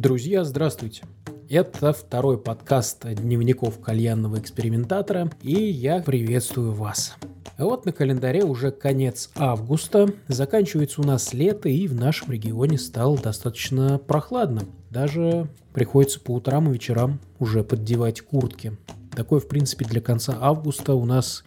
Друзья, здравствуйте! Это второй подкаст дневников кальянного экспериментатора, и я приветствую вас. Вот на календаре уже конец августа, заканчивается у нас лето, и в нашем регионе стало достаточно прохладно. Даже приходится по утрам и вечерам уже поддевать куртки. Такое, в принципе, для конца августа у нас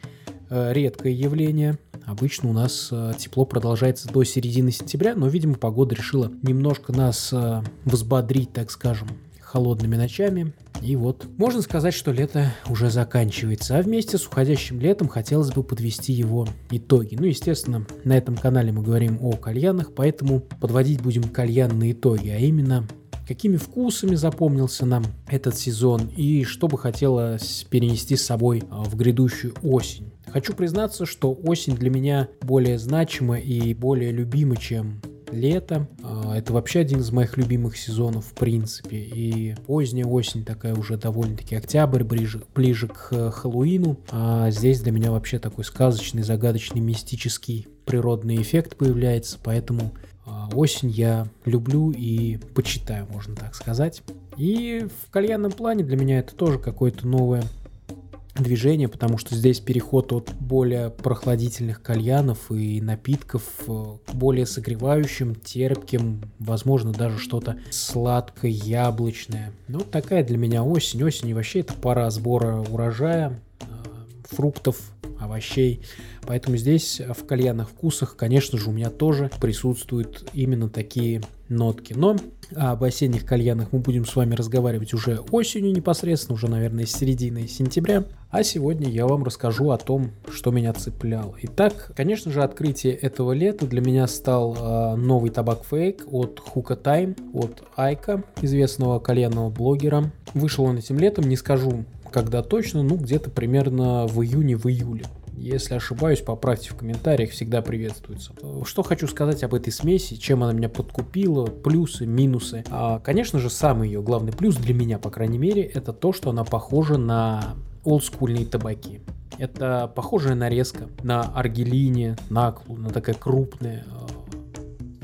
редкое явление. Обычно у нас э, тепло продолжается до середины сентября, но, видимо, погода решила немножко нас э, взбодрить, так скажем, холодными ночами. И вот, можно сказать, что лето уже заканчивается. А вместе с уходящим летом хотелось бы подвести его итоги. Ну, естественно, на этом канале мы говорим о кальянах, поэтому подводить будем кальянные итоги, а именно какими вкусами запомнился нам этот сезон и что бы хотелось перенести с собой а, в грядущую осень. Хочу признаться, что осень для меня более значима и более любима, чем лето. А, это вообще один из моих любимых сезонов в принципе. И поздняя осень такая уже довольно-таки октябрь, ближе, ближе к Хэллоуину. А здесь для меня вообще такой сказочный, загадочный, мистический природный эффект появляется. Поэтому осень я люблю и почитаю, можно так сказать. И в кальянном плане для меня это тоже какое-то новое движение, потому что здесь переход от более прохладительных кальянов и напитков э, к более согревающим, терпким, возможно, даже что-то сладкое, яблочное. Ну, такая для меня осень. Осень и вообще это пора сбора урожая, фруктов, овощей. Поэтому здесь в кальянных вкусах, конечно же, у меня тоже присутствуют именно такие нотки. Но об осенних кальянах мы будем с вами разговаривать уже осенью непосредственно, уже, наверное, с середины сентября. А сегодня я вам расскажу о том, что меня цепляло. Итак, конечно же, открытие этого лета для меня стал э, новый табак фейк от Хука Тайм, от Айка, известного кальянного блогера. Вышел он этим летом, не скажу когда точно, ну где-то примерно в июне, в июле. Если ошибаюсь, поправьте в комментариях, всегда приветствуется. Что хочу сказать об этой смеси, чем она меня подкупила, плюсы, минусы. А, конечно же, самый ее главный плюс для меня, по крайней мере, это то, что она похожа на олдскульные табаки. Это похожая нарезка на аргелине, наклу, на такая крупная,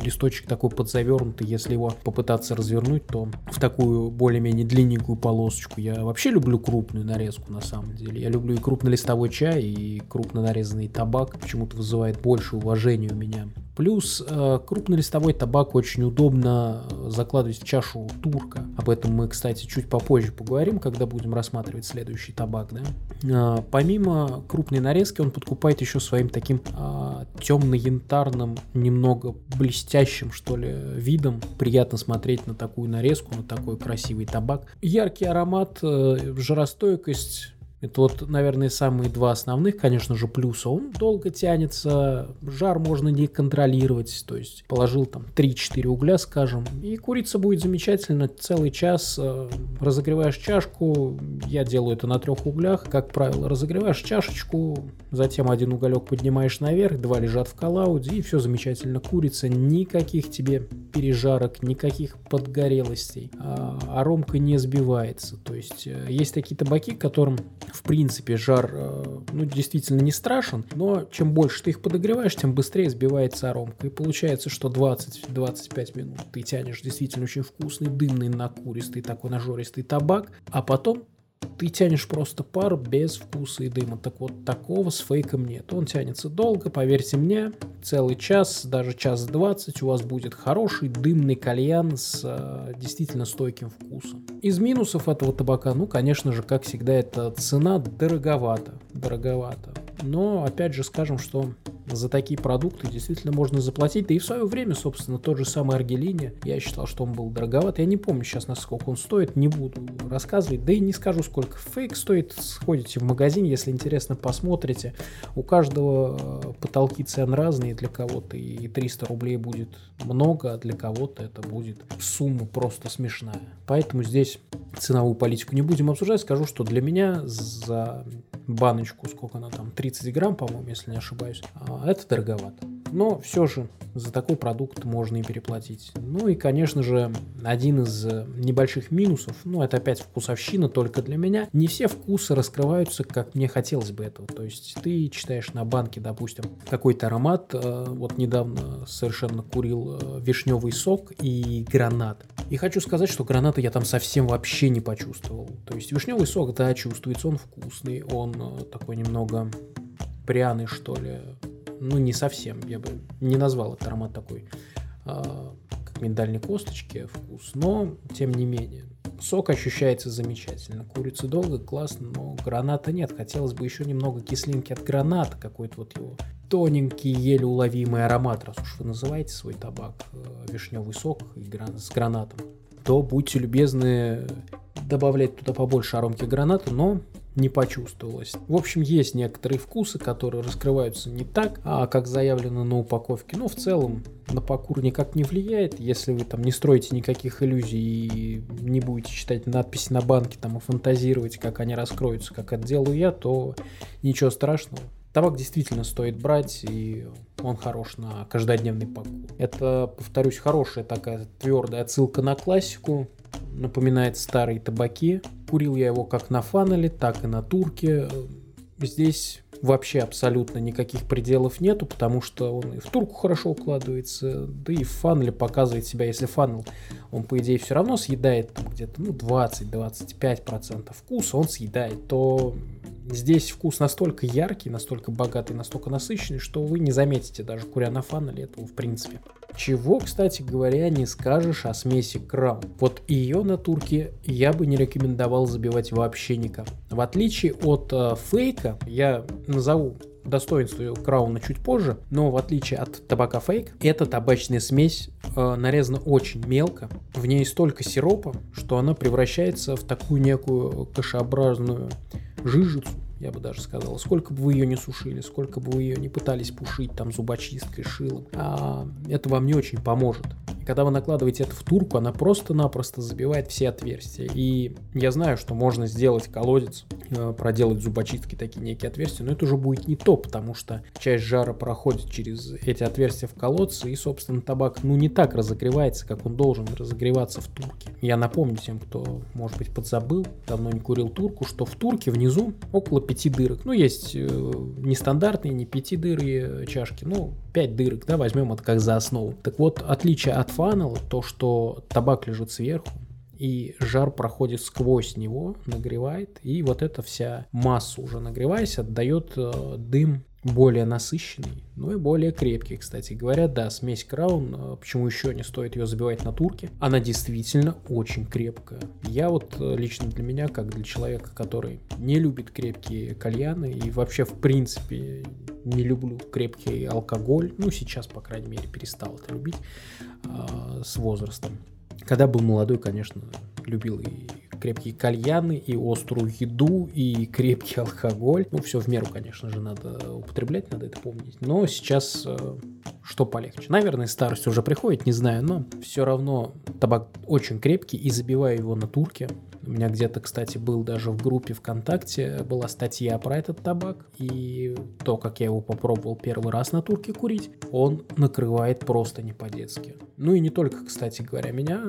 листочек такой подзавернутый, если его попытаться развернуть, то в такую более-менее длинненькую полосочку. Я вообще люблю крупную нарезку на самом деле. Я люблю и крупнолистовой чай, и крупно нарезанный табак. Почему-то вызывает больше уважения у меня. Плюс э, крупнолистовой табак очень удобно э, закладывать в чашу турка. Об этом мы, кстати, чуть попозже поговорим, когда будем рассматривать следующий табак. Да? Э, помимо крупной нарезки он подкупает еще своим таким темно-янтарным, немного блестящим, что ли, видом. Приятно смотреть на такую нарезку, на такой красивый табак. Яркий аромат, э, жаростойкость это вот, наверное, самые два основных, конечно же, плюса. Он долго тянется, жар можно не контролировать, то есть положил там 3-4 угля, скажем, и курица будет замечательно целый час. Э, разогреваешь чашку, я делаю это на трех углях, как правило, разогреваешь чашечку, затем один уголек поднимаешь наверх, два лежат в коллауде, и все замечательно. Курица, никаких тебе пережарок, никаких подгорелостей, а аромка не сбивается. То есть э, есть такие табаки, которым в принципе, жар, э, ну, действительно не страшен, но чем больше ты их подогреваешь, тем быстрее сбивается аромка. И получается, что 20-25 минут ты тянешь действительно очень вкусный, дымный, накуристый, такой нажористый табак, а потом ты тянешь просто пар без вкуса и дыма. Так вот, такого с фейком нет. Он тянется долго, поверьте мне, целый час, даже час двадцать у вас будет хороший дымный кальян с э, действительно стойким вкусом. Из минусов этого табака, ну, конечно же, как всегда, это цена дороговато. Дороговато. Но, опять же, скажем, что за такие продукты действительно можно заплатить. Да и в свое время, собственно, тот же самый Аргелини, я считал, что он был дороговат. Я не помню сейчас, насколько он стоит, не буду рассказывать. Да и не скажу, сколько фейк стоит. Сходите в магазин, если интересно, посмотрите. У каждого э, потолки цен разные. Для кого-то и 300 рублей будет много, а для кого-то это будет сумма просто смешная. Поэтому здесь ценовую политику не будем обсуждать. Скажу, что для меня за баночку, сколько она там, 30 грамм, по-моему, если не ошибаюсь, а, это дороговато. Но все же за такой продукт можно и переплатить. Ну и, конечно же, один из небольших минусов, ну это опять вкусовщина только для меня, не все вкусы раскрываются, как мне хотелось бы этого. То есть ты читаешь на банке, допустим, какой-то аромат, э, вот недавно совершенно курил э, вишневый сок и гранат. И хочу сказать, что граната я там совсем вообще не почувствовал. То есть вишневый сок, да, чувствуется, он вкусный, он э, такой немного пряный, что ли. Ну, не совсем, я бы не назвал этот аромат такой, а, как миндальной косточки вкус, но тем не менее. Сок ощущается замечательно. Курица долго, классно, но граната нет. Хотелось бы еще немного кислинки от граната, какой-то вот его тоненький, еле уловимый аромат, раз уж вы называете свой табак э, вишневый сок с гранатом, то будьте любезны добавлять туда побольше аромки граната, но не почувствовалось. В общем, есть некоторые вкусы, которые раскрываются не так, а как заявлено на упаковке. Но в целом на покур никак не влияет. Если вы там не строите никаких иллюзий и не будете читать надписи на банке там и фантазировать, как они раскроются, как это делаю я, то ничего страшного. Табак действительно стоит брать, и он хорош на каждодневный покур. Это, повторюсь, хорошая такая твердая отсылка на классику, напоминает старые табаки. Курил я его как на фанеле, так и на турке. Здесь вообще абсолютно никаких пределов нету, потому что он и в турку хорошо укладывается, да и в фанеле показывает себя. Если фанел, он по идее все равно съедает где-то ну, 20-25% вкуса, он съедает, то Здесь вкус настолько яркий, настолько богатый, настолько насыщенный, что вы не заметите даже куря на фанеле этого в принципе. Чего, кстати говоря, не скажешь о смеси Краун. Вот ее на турке я бы не рекомендовал забивать вообще никак. В отличие от э, фейка, я назову достоинство Крауна чуть позже, но в отличие от табака фейк, эта табачная смесь э, нарезана очень мелко. В ней столько сиропа, что она превращается в такую некую кашеобразную жижицу, я бы даже сказал. Сколько бы вы ее не сушили, сколько бы вы ее не пытались пушить там зубочисткой, шилом, а, это вам не очень поможет. И когда вы накладываете это в турку, она просто-напросто забивает все отверстия. И я знаю, что можно сделать колодец, э, проделать зубочистки такие некие отверстия, но это уже будет не то, потому что часть жара проходит через эти отверстия в колодце, и, собственно, табак, ну, не так разогревается, как он должен разогреваться в турке. Я напомню тем, кто, может быть, подзабыл, давно не курил турку, что в турке внизу около пяти дырок. Ну, есть э, нестандартные, не пяти дыры чашки, ну, пять дырок, да, возьмем это как за основу. Так вот, отличие от фанела, то, что табак лежит сверху, и жар проходит сквозь него, нагревает, и вот эта вся масса уже нагреваясь отдает э, дым более насыщенный, ну и более крепкий, кстати говоря. Да, смесь Краун, э, почему еще не стоит ее забивать на турке, она действительно очень крепкая. Я вот э, лично для меня, как для человека, который не любит крепкие кальяны и вообще в принципе не люблю крепкий алкоголь, ну сейчас, по крайней мере, перестал это любить э, с возрастом. Когда был молодой, конечно, любил и крепкие кальяны, и острую еду, и крепкий алкоголь. Ну, все в меру, конечно же, надо употреблять, надо это помнить. Но сейчас э, что полегче. Наверное, старость уже приходит, не знаю, но все равно табак очень крепкий, и забиваю его на турке. У меня где-то, кстати, был даже в группе ВКонтакте, была статья про этот табак, и то, как я его попробовал первый раз на турке курить, он накрывает просто не по-детски. Ну и не только, кстати говоря, меня,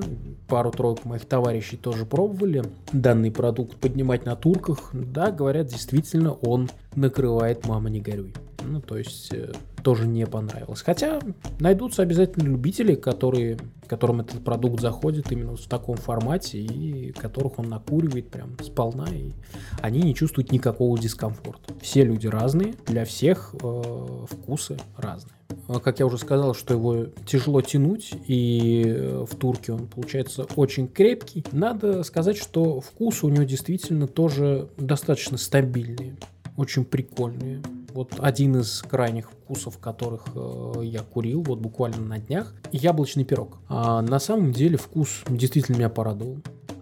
пару-тройку моих товарищей тоже пробовали данный продукт поднимать на турках. Да, говорят, действительно, он накрывает «мама, не горюй». Ну, то есть, э, тоже не понравилось. Хотя найдутся обязательно любители, которые, которым этот продукт заходит именно в таком формате, и которых он накуривает прям сполна, и они не чувствуют никакого дискомфорта. Все люди разные, для всех э, вкусы разные. А, как я уже сказал, что его тяжело тянуть, и э, в турке он получается очень крепкий. Надо сказать, что вкусы у него действительно тоже достаточно стабильные, очень прикольные. Вот один из крайних вкусов, которых э, я курил, вот буквально на днях, яблочный пирог. А на самом деле вкус действительно меня порадовал.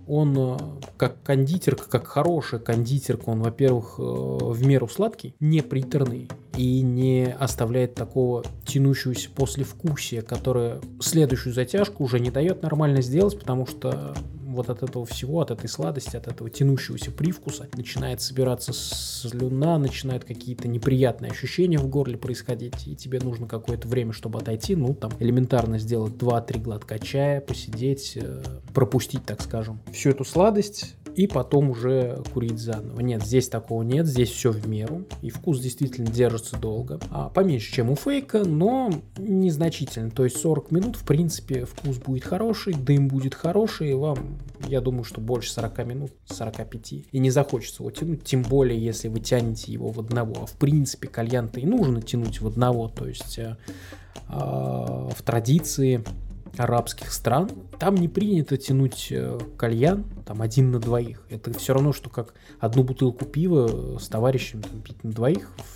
Он э, как кондитерка, как хорошая кондитерка, он, во-первых, э, в меру сладкий, не приторный и не оставляет такого тянущегося послевкусия, которое следующую затяжку уже не дает нормально сделать, потому что вот от этого всего, от этой сладости, от этого тянущегося привкуса начинает собираться слюна, начинают какие-то неприятные ощущения в горле происходить, и тебе нужно какое-то время, чтобы отойти, ну, там, элементарно сделать 2-3 глотка чая, посидеть, э, пропустить, так скажем, всю эту сладость, и потом уже курить заново. Нет, здесь такого нет, здесь все в меру, и вкус действительно держится долго. А поменьше, чем у фейка, но незначительно. То есть 40 минут, в принципе, вкус будет хороший, дым будет хороший, и вам, я думаю, что больше 40 минут, 45. И не захочется его тянуть, тем более, если вы тянете его в одного. А в принципе, кальян-то и нужно тянуть в одного, то есть э, э, в традиции арабских стран, там не принято тянуть э, кальян там один на двоих. Это все равно, что как одну бутылку пива с товарищем там, пить на двоих в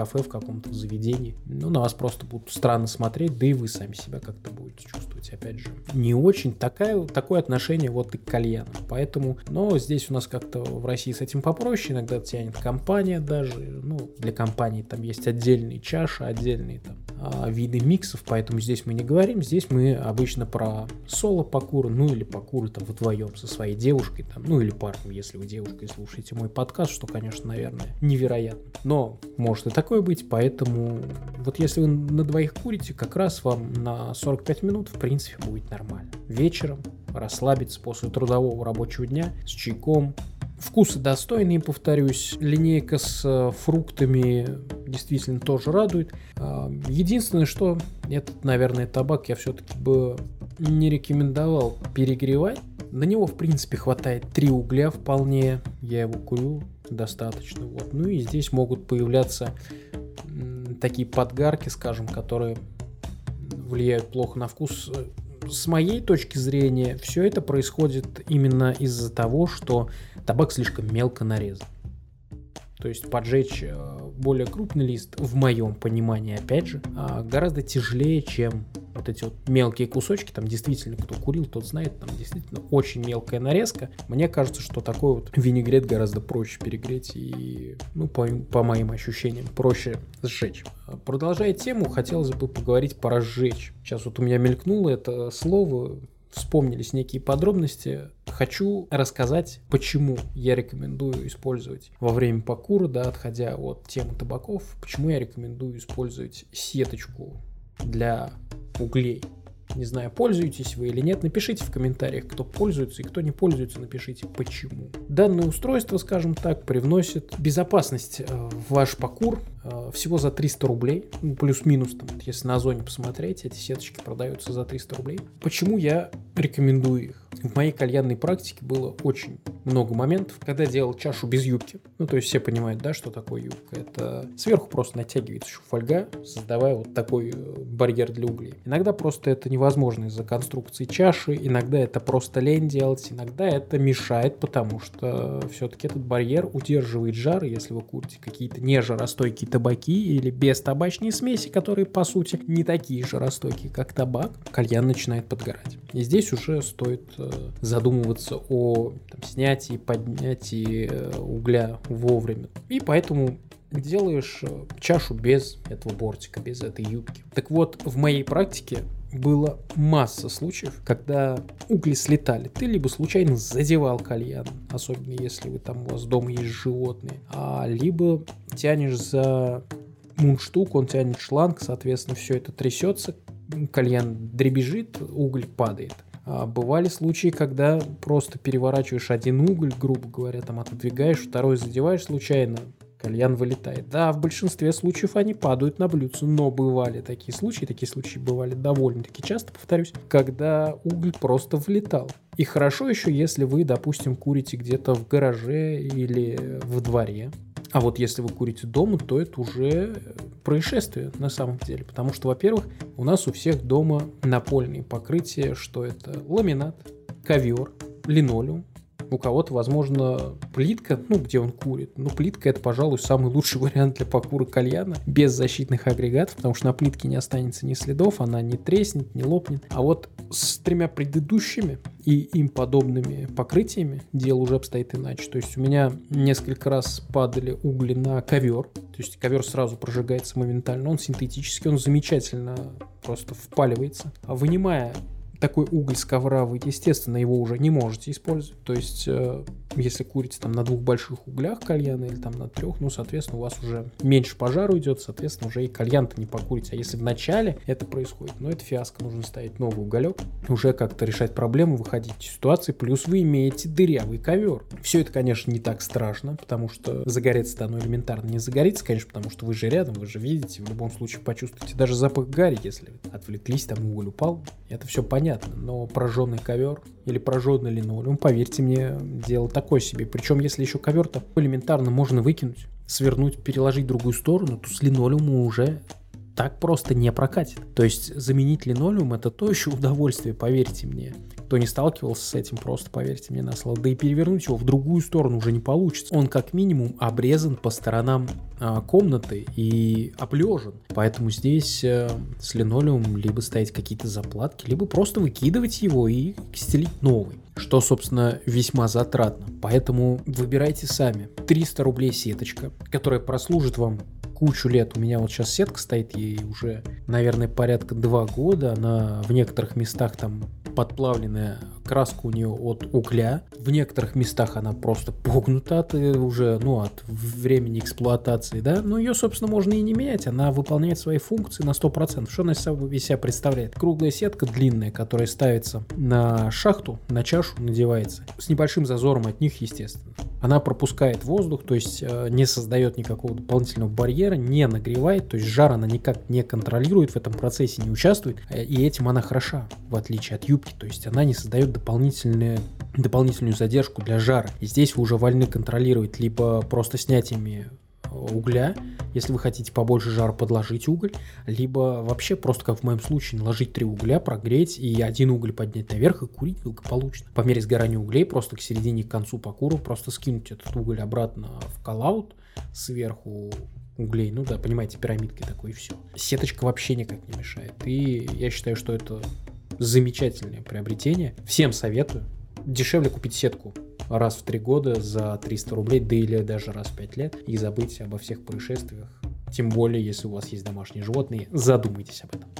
кафе, в каком-то заведении. Ну, на вас просто будут странно смотреть, да и вы сами себя как-то будете чувствовать, опять же. Не очень такая, такое отношение вот и к кальяну. Поэтому, но здесь у нас как-то в России с этим попроще, иногда тянет компания даже, ну, для компании там есть отдельные чаши, отдельные там а, виды миксов, поэтому здесь мы не говорим, здесь мы обычно про соло покуры, ну или покуры там вдвоем со своей девушкой, там, ну или парнем, если вы девушкой слушаете мой подкаст, что, конечно, наверное, невероятно. Но может и такое быть, поэтому вот если вы на двоих курите, как раз вам на 45 минут, в принципе, будет нормально. Вечером расслабиться после трудового рабочего дня с чайком, Вкусы достойные, повторюсь. Линейка с э, фруктами действительно тоже радует. А, единственное, что этот, наверное, табак я все-таки бы не рекомендовал перегревать. На него, в принципе, хватает три угля вполне. Я его курю достаточно. Вот. Ну и здесь могут появляться такие подгарки, скажем, которые влияют плохо на вкус с моей точки зрения, все это происходит именно из-за того, что табак слишком мелко нарезан. То есть поджечь э, более крупный лист, в моем понимании, опять же, а, гораздо тяжелее, чем вот эти вот мелкие кусочки, там действительно, кто курил, тот знает, там действительно очень мелкая нарезка. Мне кажется, что такой вот винегрет гораздо проще перегреть и, ну, по, по моим ощущениям, проще сжечь. Продолжая тему, хотелось бы поговорить про сжечь. Сейчас вот у меня мелькнуло это слово, вспомнились некие подробности, хочу рассказать, почему я рекомендую использовать во время покура, да, отходя от темы табаков, почему я рекомендую использовать сеточку для углей. Не знаю, пользуетесь вы или нет, напишите в комментариях, кто пользуется и кто не пользуется, напишите почему. Данное устройство, скажем так, привносит безопасность э, в ваш покур всего за 300 рублей, ну, плюс-минус, там, если на зоне посмотреть, эти сеточки продаются за 300 рублей. Почему я рекомендую их? В моей кальянной практике было очень много моментов, когда делал чашу без юбки. Ну, то есть все понимают, да, что такое юбка. Это сверху просто натягивается еще фольга, создавая вот такой э, барьер для углей. Иногда просто это невозможно из-за конструкции чаши, иногда это просто лень делать, иногда это мешает, потому что все-таки этот барьер удерживает жар, если вы курите какие-то нежаростойкие табаки или без табачной смеси, которые, по сути, не такие жаростойкие, как табак, кальян начинает подгорать. И здесь уже стоит э, задумываться о там, снятии, поднятии э, угля вовремя. И поэтому делаешь э, чашу без этого бортика, без этой юбки. Так вот, в моей практике было масса случаев, когда угли слетали. Ты либо случайно задевал кальян, особенно если вы там у вас дома есть животные, а либо тянешь за мундштук, он тянет шланг, соответственно, все это трясется, кальян дребезжит, уголь падает. А бывали случаи, когда просто переворачиваешь один уголь, грубо говоря, там отодвигаешь, второй задеваешь случайно, кальян вылетает. Да, в большинстве случаев они падают на блюдце, но бывали такие случаи, такие случаи бывали довольно-таки часто, повторюсь, когда уголь просто влетал. И хорошо еще, если вы, допустим, курите где-то в гараже или в дворе. А вот если вы курите дома, то это уже происшествие на самом деле. Потому что, во-первых, у нас у всех дома напольные покрытия, что это ламинат, ковер, линолеум, у кого-то, возможно, плитка, ну, где он курит. Ну, плитка это, пожалуй, самый лучший вариант для покура кальяна без защитных агрегатов, потому что на плитке не останется ни следов, она не треснет, не лопнет. А вот с тремя предыдущими и им подобными покрытиями дело уже обстоит иначе. То есть у меня несколько раз падали угли на ковер, то есть ковер сразу прожигается моментально, он синтетический, он замечательно просто впаливается. А вынимая такой уголь с ковра вы, естественно, его уже не можете использовать. То есть э, Если курите там на двух больших углях кальяна или там на трех, ну, соответственно, у вас уже меньше пожару идет, соответственно, уже и кальян-то не покурите. А если в начале это происходит, ну, это фиаско, нужно ставить новый уголек, уже как-то решать проблему, выходить из ситуации, плюс вы имеете дырявый ковер. Все это, конечно, не так страшно, потому что загореться-то оно элементарно не загорится, конечно, потому что вы же рядом, вы же видите, в любом случае почувствуете даже запах гари, если отвлеклись, там уголь упал, это все понятно, но прожженный ковер или прожженный линолеум, поверьте мне, дело такое себе. Причем, если еще ковер-то элементарно можно выкинуть, свернуть, переложить в другую сторону, то с линолеума уже так просто не прокатит. То есть заменить линолеум это то еще удовольствие, поверьте мне. Кто не сталкивался с этим, просто поверьте мне на слово. Да и перевернуть его в другую сторону уже не получится. Он как минимум обрезан по сторонам а, комнаты и облежен. Поэтому здесь а, с линолеумом либо ставить какие-то заплатки, либо просто выкидывать его и стелить новый что, собственно, весьма затратно. Поэтому выбирайте сами. 300 рублей сеточка, которая прослужит вам кучу лет. У меня вот сейчас сетка стоит, ей уже, наверное, порядка два года. Она в некоторых местах там подплавленная краска у нее от угля. В некоторых местах она просто погнута от, э, уже, ну, от времени эксплуатации, да. Но ее, собственно, можно и не менять. Она выполняет свои функции на 100%. Что она из себя представляет? Круглая сетка длинная, которая ставится на шахту, на чашу надевается. С небольшим зазором от них, естественно. Она пропускает воздух, то есть э, не создает никакого дополнительного барьера, не нагревает, то есть жар она никак не контролирует в этом процессе, не участвует, э, и этим она хороша, в отличие от юбки, то есть она не создает дополнительные дополнительную задержку для жара. И здесь вы уже вольны контролировать либо просто снятиями угля, если вы хотите побольше жара, подложить уголь, либо вообще просто, как в моем случае, наложить три угля, прогреть и один уголь поднять наверх и курить благополучно. По мере сгорания углей просто к середине, к концу по куру просто скинуть этот уголь обратно в коллаут, сверху углей, ну да, понимаете, пирамидкой такой и все. Сеточка вообще никак не мешает. И я считаю, что это замечательное приобретение. Всем советую. Дешевле купить сетку раз в три года за 300 рублей, да или даже раз в 5 лет, и забыть обо всех происшествиях. Тем более, если у вас есть домашние животные, задумайтесь об этом.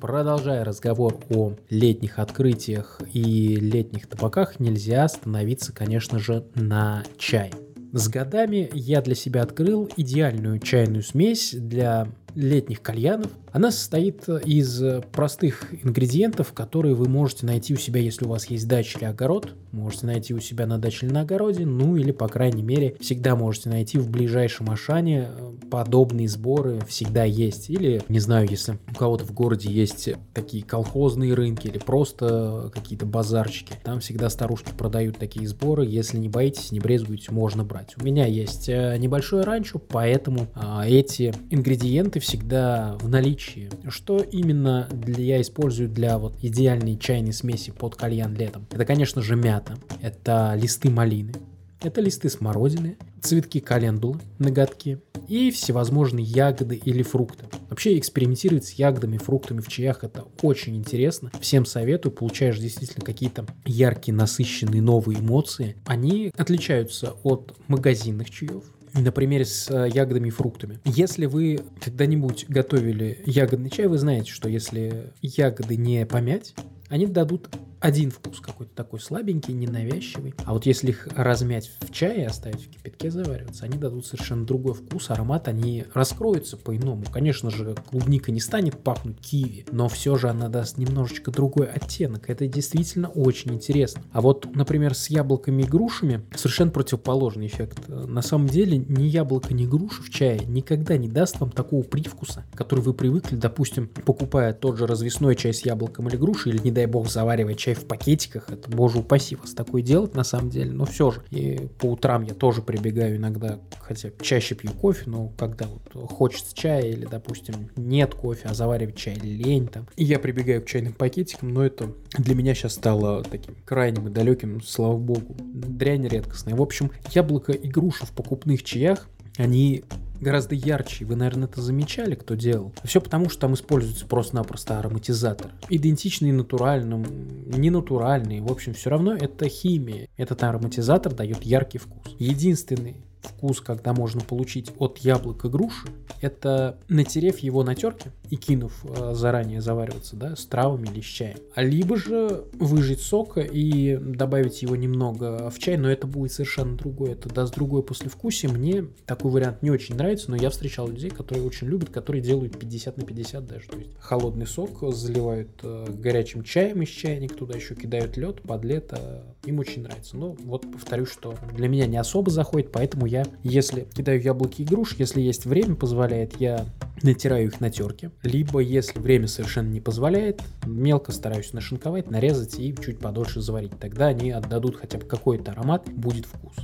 Продолжая разговор о летних открытиях и летних табаках, нельзя остановиться, конечно же, на чай. С годами я для себя открыл идеальную чайную смесь для летних кальянов. Она состоит из простых ингредиентов, которые вы можете найти у себя, если у вас есть дача или огород. Можете найти у себя на даче или на огороде, ну или, по крайней мере, всегда можете найти в ближайшем Ашане подобные сборы всегда есть. Или, не знаю, если у кого-то в городе есть такие колхозные рынки или просто какие-то базарчики, там всегда старушки продают такие сборы. Если не боитесь, не брезгуете, можно брать. У меня есть э, небольшое ранчо, поэтому а, эти ингредиенты всегда в наличии. Что именно для, я использую для вот идеальной чайной смеси под кальян летом? Это, конечно же, мята, это листы малины, это листы смородины, цветки календулы, ноготки и всевозможные ягоды или фрукты. Вообще экспериментировать с ягодами, фруктами в чаях это очень интересно. Всем советую, получаешь действительно какие-то яркие, насыщенные новые эмоции. Они отличаются от магазинных чаев, на примере с э, ягодами и фруктами. Если вы когда-нибудь готовили ягодный чай, вы знаете, что если ягоды не помять, они дадут один вкус какой-то такой слабенький, ненавязчивый. А вот если их размять в чае и оставить в кипятке завариваться, они дадут совершенно другой вкус, аромат, они раскроются по-иному. Конечно же, клубника не станет пахнуть киви, но все же она даст немножечко другой оттенок. Это действительно очень интересно. А вот, например, с яблоками и грушами совершенно противоположный эффект. На самом деле, ни яблоко, ни груша в чае никогда не даст вам такого привкуса, который вы привыкли, допустим, покупая тот же развесной чай с яблоком или грушей, или, не дай бог, заваривая в пакетиках. Это, боже упаси вас такое делать на самом деле. Но все же. И по утрам я тоже прибегаю иногда, хотя чаще пью кофе, но когда вот хочется чая или, допустим, нет кофе, а заваривать чай лень там. И я прибегаю к чайным пакетикам, но это для меня сейчас стало таким крайним и далеким, слава богу. Дрянь редкостная. В общем, яблоко и груша в покупных чаях, они гораздо ярче. Вы, наверное, это замечали, кто делал. Все потому, что там используется просто-напросто ароматизатор. Идентичный натуральным, не натуральный. В общем, все равно это химия. Этот ароматизатор дает яркий вкус. Единственный вкус, когда можно получить от яблок и груши, это натерев его на терке и кинув э, заранее завариваться, да, с травами или с чаем. А либо же выжать сока и добавить его немного в чай, но это будет совершенно другое, это даст другое послевкусие. Мне такой вариант не очень нравится, но я встречал людей, которые очень любят, которые делают 50 на 50 даже. То есть холодный сок заливают э, горячим чаем из чайника, туда еще кидают лед под лето. Им очень нравится. Но вот повторюсь, что для меня не особо заходит, поэтому я, если кидаю яблоки и груш, если есть время позволяет, я натираю их на терке. Либо, если время совершенно не позволяет, мелко стараюсь нашинковать, нарезать и чуть подольше заварить. Тогда они отдадут хотя бы какой-то аромат, будет вкус.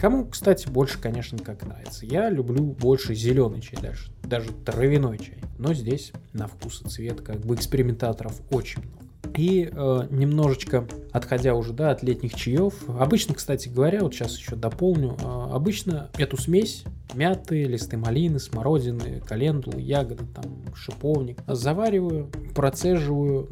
Кому, кстати, больше, конечно, как нравится. Я люблю больше зеленый чай, даже, даже травяной чай. Но здесь на вкус и цвет как бы экспериментаторов очень много. И э, немножечко отходя уже да, от летних чаев, обычно, кстати говоря, вот сейчас еще дополню, э, обычно эту смесь мяты, листы малины, смородины, календулы, ягоды, там, шиповник завариваю, процеживаю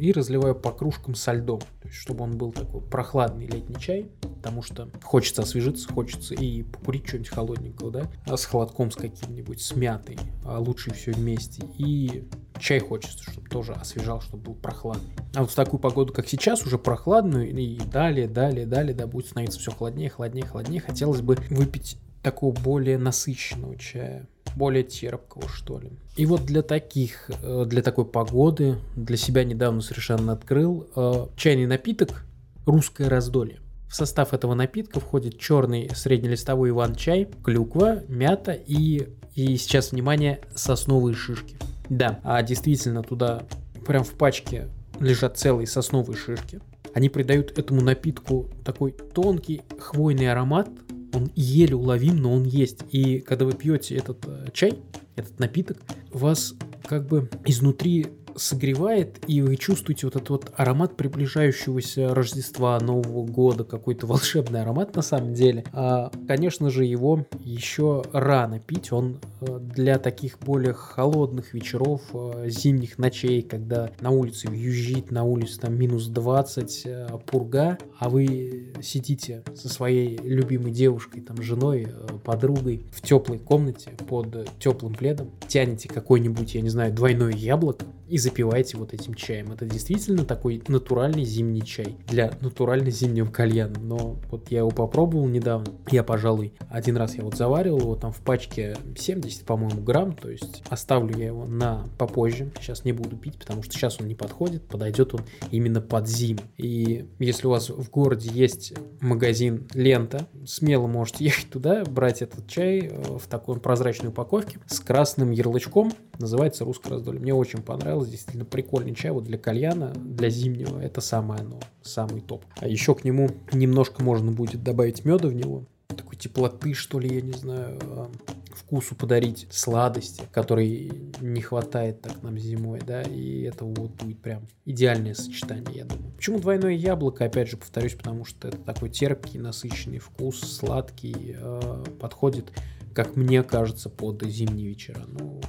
и разливаю по кружкам со льдом, то есть чтобы он был такой прохладный летний чай, потому что хочется освежиться, хочется и покурить что-нибудь холодненького, да, а с холодком с каким-нибудь, с мятой, а лучше все вместе, и чай хочется, чтобы тоже освежал, чтобы был прохладный. А вот в такую погоду, как сейчас, уже прохладную, и далее, далее, далее, да, будет становиться все холоднее, холоднее, холоднее, хотелось бы выпить такого более насыщенного чая более терпкого, что ли. И вот для таких, э, для такой погоды, для себя недавно совершенно открыл э, чайный напиток «Русское раздолье». В состав этого напитка входит черный среднелистовой иван-чай, клюква, мята и, и сейчас, внимание, сосновые шишки. Да, а действительно туда прям в пачке лежат целые сосновые шишки. Они придают этому напитку такой тонкий хвойный аромат, он еле уловим, но он есть. И когда вы пьете этот э, чай, этот напиток, вас как бы изнутри согревает, и вы чувствуете вот этот вот аромат приближающегося Рождества, Нового года, какой-то волшебный аромат на самом деле. А, конечно же, его еще рано пить, он э, для таких более холодных вечеров, э, зимних ночей, когда на улице вьюжит, на улице там минус 20, э, пурга, а вы сидите со своей любимой девушкой, там, женой, подругой в теплой комнате под теплым пледом, тянете какой-нибудь, я не знаю, двойное яблоко, и запиваете вот этим чаем. Это действительно такой натуральный зимний чай для натурально зимнего кальяна. Но вот я его попробовал недавно. Я, пожалуй, один раз я вот заваривал его там в пачке 70, по-моему, грамм. То есть оставлю я его на попозже. Сейчас не буду пить, потому что сейчас он не подходит. Подойдет он именно под зиму. И если у вас в городе есть магазин Лента, смело можете ехать туда, брать этот чай э, в такой прозрачной упаковке с красным ярлычком. Называется русское раздолье. Мне очень понравилось. Действительно прикольный чай. Вот для кальяна, для зимнего, это самое оно, самый топ. А еще к нему немножко можно будет добавить меда в него. Такой теплоты, что ли, я не знаю, а, вкусу подарить, сладости, которой не хватает так нам зимой, да, и это вот будет прям идеальное сочетание, я думаю. Почему двойное яблоко, опять же, повторюсь, потому что это такой терпкий, насыщенный вкус, сладкий, э, подходит, как мне кажется, под зимние вечера. Ну,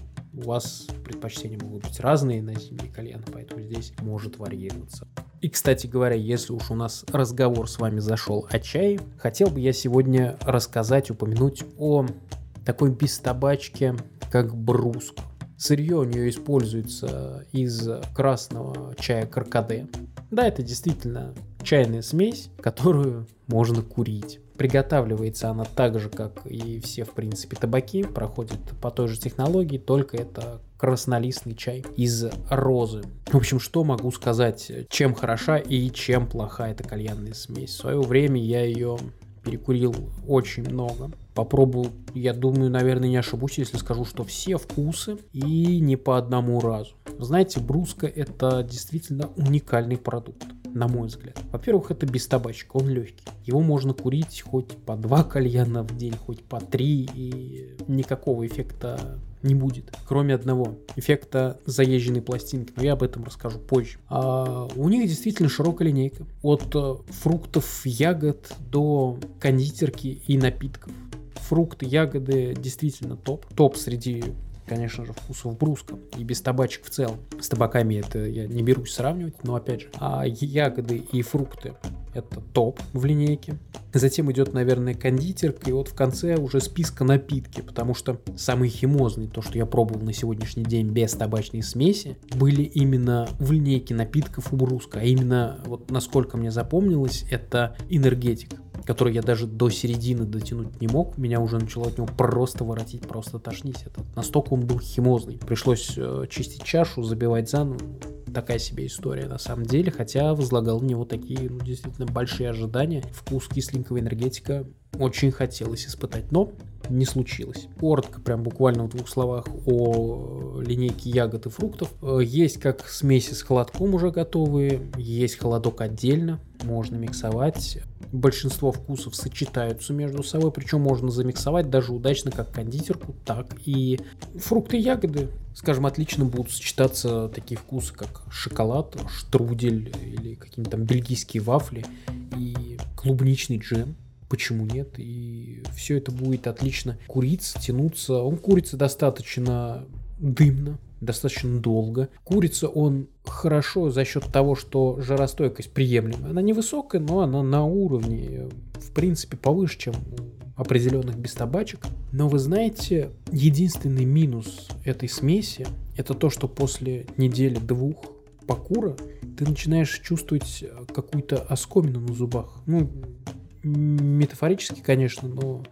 у вас предпочтения могут быть разные на зимние кальяны, поэтому здесь может варьироваться. И, кстати говоря, если уж у нас разговор с вами зашел о чае, хотел бы я сегодня рассказать, упомянуть о такой бестабачке, как бруска. Сырье у нее используется из красного чая каркаде. Да, это действительно чайная смесь, которую можно курить. Приготавливается она так же, как и все, в принципе, табаки, проходит по той же технологии, только это краснолистный чай из розы. В общем, что могу сказать, чем хороша и чем плоха эта кальянная смесь. В свое время я ее перекурил очень много. Попробовал, я думаю, наверное, не ошибусь, если скажу, что все вкусы и не по одному разу. Знаете, бруска это действительно уникальный продукт на мой взгляд. Во-первых, это без табачка, он легкий. Его можно курить хоть по два кальяна в день, хоть по три, и никакого эффекта не будет, кроме одного эффекта заезженной пластинки, но я об этом расскажу позже. А у них действительно широкая линейка, от э, фруктов, ягод до кондитерки и напитков. Фрукты, ягоды действительно топ. Топ среди конечно же, вкусов бруска и без табачек в целом. С табаками это я не берусь сравнивать, но опять же, а ягоды и фрукты это топ в линейке. Затем идет, наверное, кондитерка, и вот в конце уже списка напитки, потому что самые химозные, то, что я пробовал на сегодняшний день без табачной смеси, были именно в линейке напитков у Бруска, а именно, вот насколько мне запомнилось, это энергетик который я даже до середины дотянуть не мог, меня уже начало от него просто воротить, просто тошнить. Это настолько он был химозный. Пришлось э, чистить чашу, забивать заново такая себе история на самом деле, хотя возлагал в него такие, ну, действительно большие ожидания. Вкус кисленького энергетика очень хотелось испытать, но не случилось. Коротко, прям буквально в двух словах о линейке ягод и фруктов. Э, есть как смеси с холодком уже готовые, есть холодок отдельно, можно миксовать. Большинство вкусов сочетаются между собой, причем можно замиксовать даже удачно как кондитерку, так и фрукты и ягоды. Скажем, отлично будут сочетаться такие вкусы, как шоколад, штрудель или какие-нибудь там бельгийские вафли и клубничный джем почему нет? И все это будет отлично куриться, тянуться. Он курится достаточно дымно, достаточно долго. Курица он хорошо за счет того, что жаростойкость приемлемая. Она невысокая, но она на уровне, в принципе, повыше, чем у определенных бестабачек. Но вы знаете, единственный минус этой смеси это то, что после недели-двух покура ты начинаешь чувствовать какую-то оскомину на зубах. Ну, метафорически, конечно, но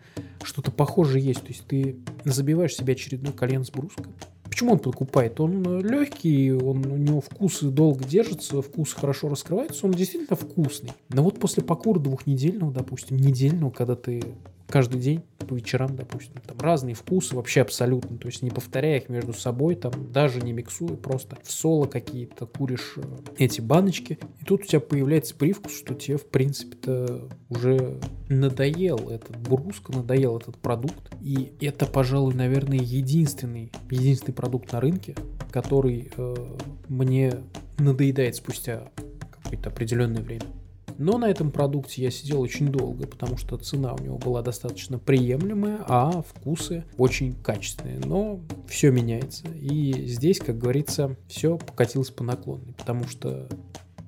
что-то похожее есть. То есть ты забиваешь себе очередной кальян с бруска. Почему он покупает? Он легкий, он, у него вкус долго держится, вкус хорошо раскрывается, он действительно вкусный. Но вот после покура двухнедельного, допустим, недельного, когда ты каждый день по вечерам, допустим. Там разные вкусы вообще абсолютно, то есть не повторяя их между собой, там даже не миксуя, просто в соло какие-то куришь э, эти баночки, и тут у тебя появляется привкус, что тебе в принципе-то уже надоел этот бруск, надоел этот продукт, и это, пожалуй, наверное, единственный, единственный продукт на рынке, который э, мне надоедает спустя какое-то определенное время. Но на этом продукте я сидел очень долго, потому что цена у него была достаточно приемлемая, а вкусы очень качественные. Но все меняется. И здесь, как говорится, все покатилось по наклонной, потому что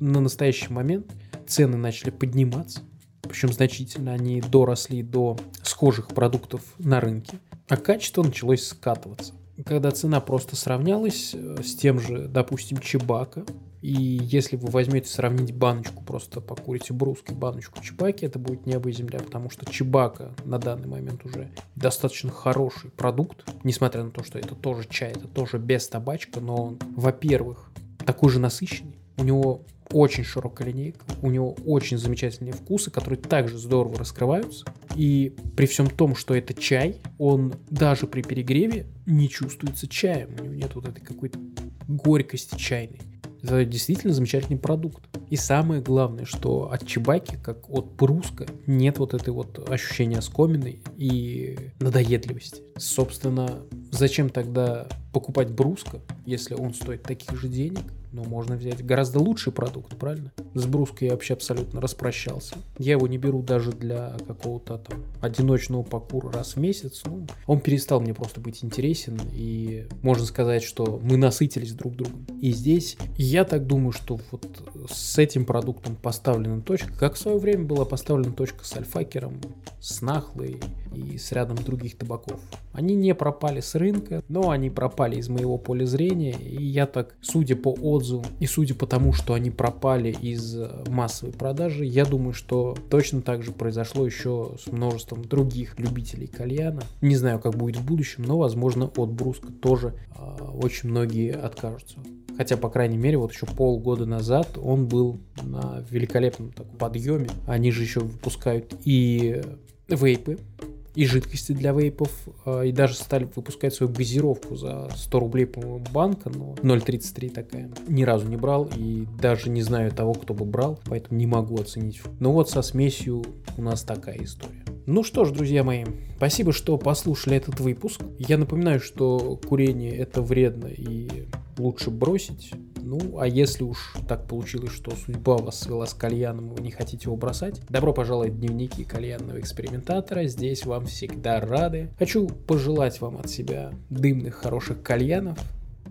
на настоящий момент цены начали подниматься, причем значительно они доросли до схожих продуктов на рынке, а качество началось скатываться. Когда цена просто сравнялась э, с тем же, допустим, Чебака, и если вы возьмете сравнить баночку, просто покурите бруски, баночку чебаки, это будет небо и земля, потому что чебака на данный момент уже достаточно хороший продукт, несмотря на то, что это тоже чай, это тоже без табачка, но он, во-первых, такой же насыщенный, у него очень широкая линейка, у него очень замечательные вкусы, которые также здорово раскрываются. И при всем том, что это чай, он даже при перегреве не чувствуется чаем. У него нет вот этой какой-то горькости чайной. Это действительно замечательный продукт. И самое главное, что от чебаки, как от бруска, нет вот этой вот ощущения скомины и надоедливости. Собственно, зачем тогда покупать бруска, если он стоит таких же денег? Но можно взять гораздо лучший продукт, правильно? С бруской я вообще абсолютно распрощался. Я его не беру даже для какого-то там одиночного покура раз в месяц. Ну, он перестал мне просто быть интересен, и можно сказать, что мы насытились друг другом. И здесь я так думаю, что вот с этим продуктом поставлена точка, как в свое время была поставлена точка с альфакером, с нахлой и с рядом других табаков. Они не пропали с рынка, но они пропали из моего поля зрения, и я так, судя по отзывам и судя по тому, что они пропали из массовой продажи, я думаю, что точно так же произошло еще с множеством других любителей кальяна. Не знаю, как будет в будущем, но, возможно, от Бруска тоже э, очень многие откажутся. Хотя, по крайней мере, вот еще полгода назад он был на великолепном так, подъеме. Они же еще выпускают и вейпы, и жидкости для вейпов, а, и даже стали выпускать свою газировку за 100 рублей, по-моему, банка, но 0,33 такая. Ни разу не брал и даже не знаю того, кто бы брал, поэтому не могу оценить. Но вот со смесью у нас такая история. Ну что ж, друзья мои, спасибо, что послушали этот выпуск. Я напоминаю, что курение это вредно и лучше бросить. Ну, а если уж так получилось, что судьба вас свела с кальяном, и вы не хотите его бросать, добро пожаловать в дневники кальянного экспериментатора. Здесь вам всегда рады. Хочу пожелать вам от себя дымных, хороших кальянов.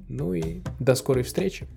Ну и до скорой встречи.